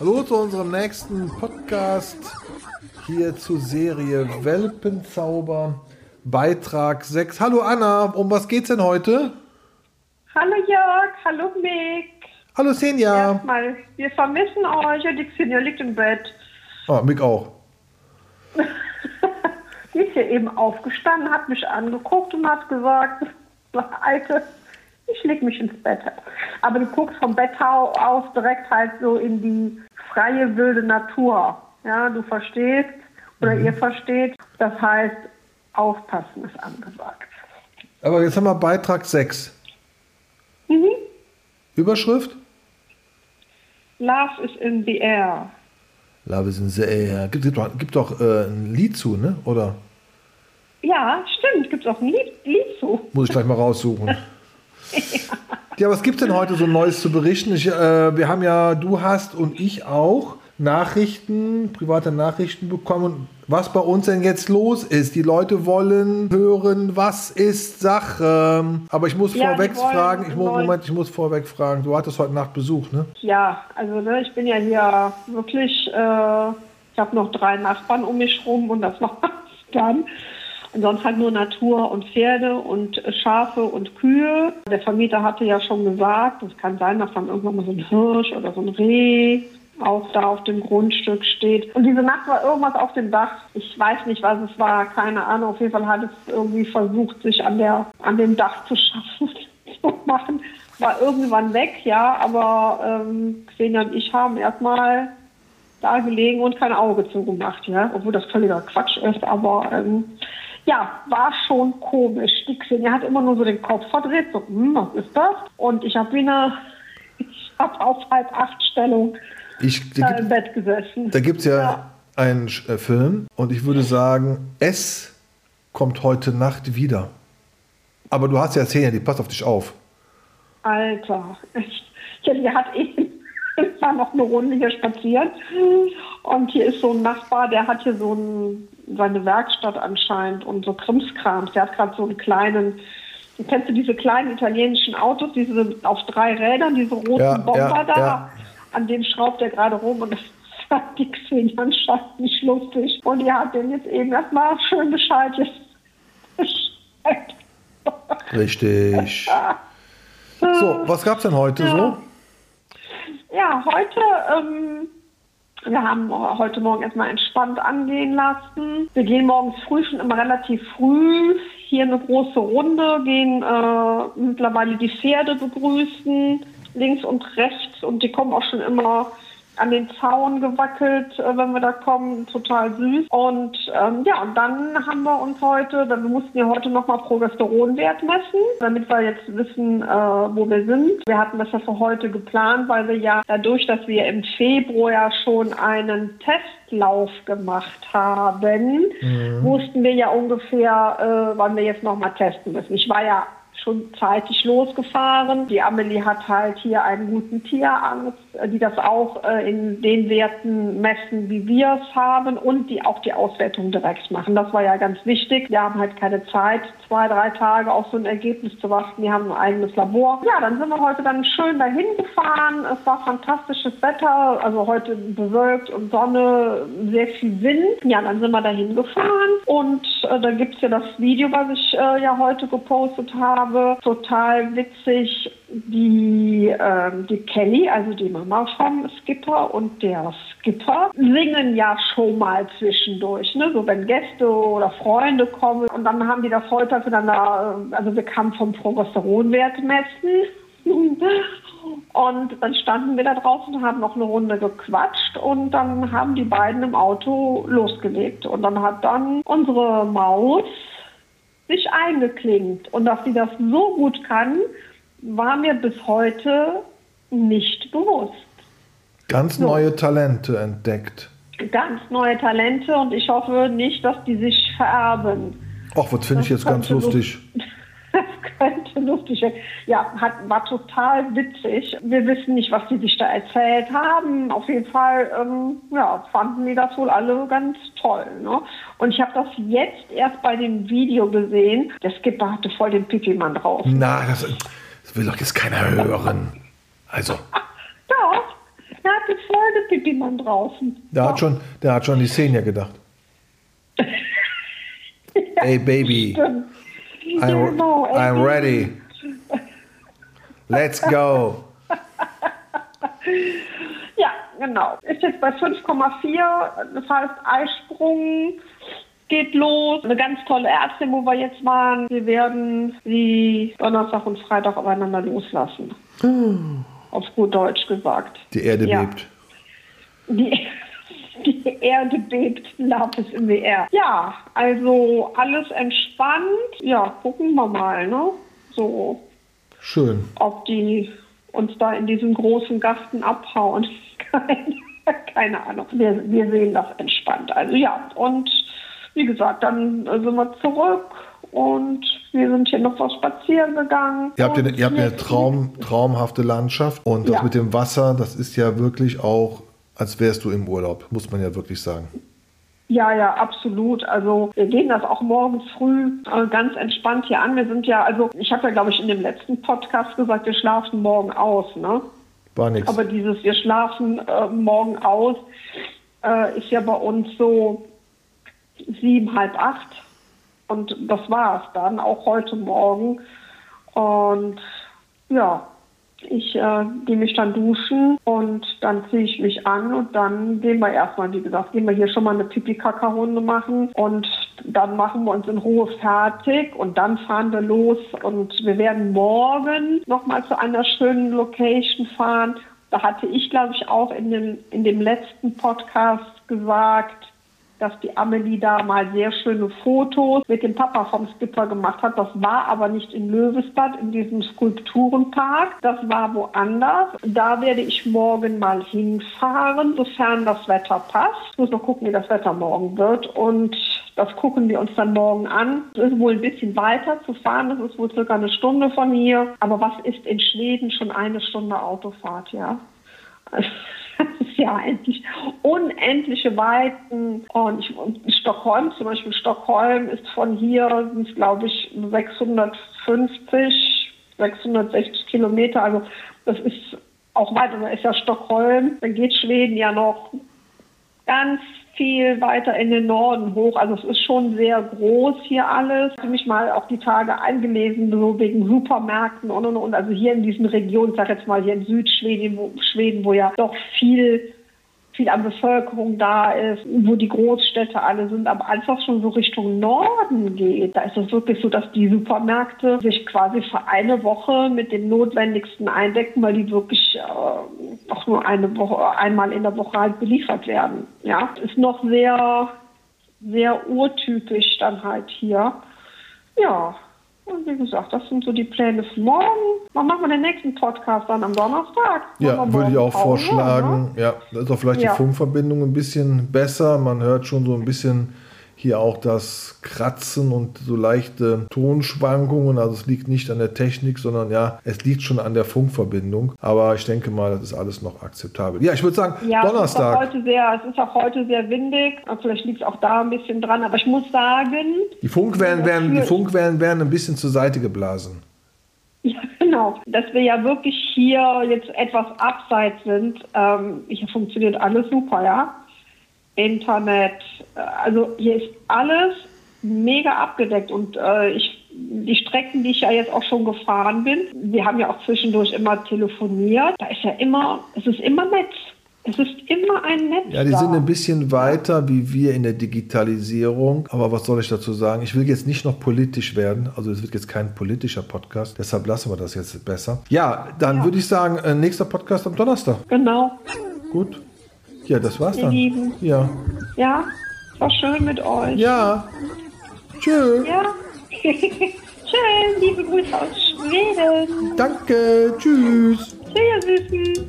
Hallo zu unserem nächsten Podcast hier zur Serie Welpenzauber, Beitrag 6. Hallo Anna, um was geht's denn heute? Hallo Jörg, hallo Mick. Hallo Senja. Erstmal, wir vermissen euch und die Xenia liegt im Bett. Ah, Mick auch. Die ist hier eben aufgestanden, hat mich angeguckt und hat gesagt, Alte, ich leg mich ins Bett. Aber du guckst vom Bett aus direkt halt so in die freie, wilde Natur. Ja, du verstehst oder ihr versteht. Das heißt, aufpassen ist angesagt. Aber jetzt haben wir Beitrag 6. Überschrift? Love is in the air. Love is in the air. Gibt, gibt doch, gibt doch äh, ein Lied zu, ne? Oder Ja, stimmt. Gibt es auch ein Lied, Lied zu. muss ich gleich mal raussuchen? Ja, was gibt denn heute so Neues zu berichten? Ich, äh, wir haben ja, du hast und ich auch Nachrichten, private Nachrichten bekommen, was bei uns denn jetzt los ist. Die Leute wollen hören, was ist Sache. Aber ich muss Ja, vorweg wollen fragen, ich muss, Moment, ich muss vorweg fragen, du hattest heute Nacht Besuch, ne? Ja, also ne, ich bin ja hier wirklich, äh, ich habe noch drei Nachbarn um mich rum und das war's dann. Und sonst halt nur Natur und Pferde und Schafe und Kühe. Der Vermieter hatte ja schon gesagt, es kann sein, dass dann irgendwann mal so ein Hirsch oder so ein Reh auch da auf dem Grundstück steht. Und diese Nacht war irgendwas auf dem Dach. Ich weiß nicht, was es war, keine Ahnung. Auf jeden Fall hat es irgendwie versucht, sich an, der, an dem Dach zu schaffen, zu machen. War irgendwann weg, ja, aber ähm, Xenia und ich haben erstmal da gelegen und kein Auge zugemacht, ja, obwohl das völliger Quatsch ist, aber ähm, ja, war schon komisch. Die Xenia hat immer nur so den Kopf verdreht, so, hm, was ist das? Und ich habe wie eine, ich habe auf halb acht Stellung Ich, da im gibt Bett gesessen. da gibt's ja, Ja. einen äh, Film und ich würde sagen, es kommt heute Nacht wieder. Aber du hast ja Szene, die passt auf dich auf. Alter, ich, ja, die hat eben, ich war noch eine Runde hier spazieren und hier ist so ein Nachbar, der hat hier so ein, seine Werkstatt anscheinend und so Krimskrams. Der hat gerade so einen kleinen, kennst du diese kleinen italienischen Autos, diese auf drei Rädern, diese roten Ja, Bomber ja, da, ja. An dem schraubt er gerade rum und das fand die anscheinend nicht lustig. Und die hat dem jetzt eben erstmal schön Bescheid Bescheid. Richtig. So, was gab's denn heute so? Ja, heute, ähm, wir haben heute Morgen erstmal entspannt angehen lassen. Wir gehen morgens früh schon immer relativ früh hier eine große Runde, gehen äh, mittlerweile die Pferde begrüßen, links und rechts und die kommen auch schon immer an den Zaun gewackelt, äh, wenn wir da kommen, total süß. Und ähm, ja, und dann haben wir uns heute, dann wir mussten ja heute nochmal Progesteronwert messen, damit wir jetzt wissen, äh, wo wir sind. Wir hatten das ja für heute geplant, weil wir ja dadurch, dass wir im Februar ja schon einen Testlauf gemacht haben, wussten wir ja ungefähr, äh, wann wir jetzt nochmal testen müssen. Ich war ja schon zeitig losgefahren. Die Amelie hat halt hier einen guten Tierarzt, äh, die das auch äh, in den Werten messen, wie wir es haben und die auch die Auswertung direkt machen. Das war ja ganz wichtig. Wir haben halt keine Zeit, zwei, drei Tage auf so ein Ergebnis zu warten. Wir haben ein eigenes Labor. Ja, dann sind wir heute dann schön dahin gefahren. Es war fantastisches Wetter, also heute bewölkt und Sonne, sehr viel Wind. Ja, dann sind wir dahin gefahren und äh, da gibt's ja das Video, was ich äh, ja heute gepostet habe. Total witzig. Die, ähm, die Kelly, also die Mama vom Skipper und der Skipper singen ja schon mal zwischendurch, ne? so wenn Gäste oder Freunde kommen. Und dann haben die das heute miteinander, äh, also wir kamen vom Progesteronwert messen. Und dann standen wir da draußen haben noch eine Runde gequatscht und dann haben die beiden im Auto losgelegt. Und dann hat dann unsere Maus sich eingeklinkt. Und dass sie das so gut kann, war mir bis heute nicht bewusst. Ganz So. neue Talente entdeckt. Ganz neue Talente und ich hoffe nicht, dass die sich vererben. Ach, was finde ich jetzt ganz lustig. Das könnte so lustig. Ja, hat, war total witzig. Wir wissen nicht, was die sich da erzählt haben. Auf jeden Fall ähm, ja, fanden die das wohl alle ganz toll. Ne? Und ich habe das jetzt erst bei dem Video gesehen. Der Skipper hatte voll den Pipi-Mann drauf. Na, das, das will doch jetzt keiner hören. Also. Doch, er hatte voll den Pipi-Mann draußen. Der hat, schon, der hat schon die Szene gedacht. Hey Baby, Stimmt. I'm, I'm ready. Let's go. Ja, genau. Ist jetzt bei 5,4. Das heißt, Eisprung geht los. Eine ganz tolle Ärztin, wo wir jetzt waren. Wir werden sie Donnerstag und Freitag aufeinander loslassen. Auf gut Deutsch gesagt. Die Erde Ja. bebt. Die, die Erde bebt, Love is in the air. Ja, also alles entspannt. Ja, gucken wir mal, ne? So, Schön. ob die uns da in diesen großen Gasten abhauen. Keine, keine Ahnung. Wir, wir sehen das entspannt. Also ja, und wie gesagt, dann sind wir zurück und wir sind hier noch was spazieren gegangen. Ihr habt ja, ihr habt eine Traum, traumhafte Landschaft und das Ja. mit dem Wasser, das ist ja wirklich auch, als wärst du im Urlaub, muss man ja wirklich sagen. Ja, ja, absolut. Also wir gehen das auch morgens früh äh, ganz entspannt hier an. Wir sind ja, also ich habe ja, glaube ich, in dem letzten Podcast gesagt, wir schlafen morgen aus, ne? War nichts. Aber dieses wir schlafen äh, morgen aus äh, ist ja bei uns so sieben, halb acht. Und das war es dann, auch heute Morgen. Und ja, ich äh, gehe mich dann duschen und dann ziehe ich mich an und dann gehen wir erstmal, wie gesagt, gehen wir hier schon mal eine Pipi-Kaka-Runde machen und dann machen wir uns in Ruhe fertig und dann fahren wir los und wir werden morgen nochmal zu einer schönen Location fahren. Da hatte ich, glaube ich, auch in dem, in dem letzten Podcast gesagt, dass die Amelie da mal sehr schöne Fotos mit dem Papa vom Skipper gemacht hat. Das war aber nicht in Löwesbad, in diesem Skulpturenpark. Das war woanders. Da werde ich morgen mal hinfahren, sofern das Wetter passt. Ich muss noch gucken, wie das Wetter morgen wird. Und das gucken wir uns dann morgen an. Es ist wohl ein bisschen weiter zu fahren. Das ist wohl circa eine Stunde von hier. Aber was ist in Schweden schon eine Stunde Autofahrt, ja? Ja eigentlich unendliche Weiten. Und ich, Stockholm, zum Beispiel Stockholm ist von hier, glaube ich 650, 660 Kilometer. Also das ist auch weiter. Da ist ja Stockholm. Dann geht Schweden ja noch ganz viel weiter in den Norden hoch. Also es ist schon sehr groß hier alles. Ich habe mich mal auch die Tage eingelesen, so wegen Supermärkten und und und. Also hier in diesen Regionen, ich sag jetzt mal hier in Südschweden, wo, Schweden, wo ja doch viel viel an Bevölkerung da ist, wo die Großstädte alle sind, aber was schon so Richtung Norden geht, da ist es wirklich so, dass die Supermärkte sich quasi für eine Woche mit dem Notwendigsten eindecken, weil die wirklich äh, auch nur eine Woche, einmal in der Woche halt beliefert werden. Ja, ist noch sehr, sehr urtypisch dann halt hier. Ja, und wie gesagt, das sind so die Pläne für morgen. Wann machen wir den nächsten Podcast dann am Donnerstag? Ja, würde ich morgen auch Pause, vorschlagen. Ja, da ist auch vielleicht Ja. die Funkverbindung ein bisschen besser. Man hört schon so ein bisschen hier auch das Kratzen und so leichte Tonschwankungen. Also es liegt nicht an der Technik, sondern ja, es liegt schon an der Funkverbindung. Aber ich denke mal, das ist alles noch akzeptabel. Ja, ich würde sagen, Ja, Es ist, Donnerstag. sehr, es ist auch heute sehr windig. Und Vielleicht liegt es auch da ein bisschen dran. Aber ich muss sagen, Die Funkwellen werden, die Funkwellen werden ein bisschen zur Seite geblasen. ja, genau, dass wir ja wirklich hier jetzt etwas abseits sind. Ähm, hier funktioniert alles super, ja. Internet, äh, also hier ist alles mega abgedeckt und äh, ich, die Strecken, die ich ja jetzt auch schon gefahren bin, wir haben ja auch zwischendurch immer telefoniert, da ist ja immer, es ist immer Netz. Es ist immer ein Netz. Ja, die da. sind ein bisschen weiter wie wir in der Digitalisierung. Aber was soll ich dazu sagen? Ich will jetzt nicht noch politisch werden. Also es wird jetzt kein politischer Podcast. Deshalb lassen wir das jetzt besser. Ja, dann Ja. würde ich sagen, äh, nächster Podcast am Donnerstag. Genau. Gut. Ja, das war's dann. Lieben. Ja. Ja, war schön mit euch. Ja. Tschö. Ja. Schön, liebe Grüße aus Schweden. Danke. Tschüss. Tschüss, ihr Süßen.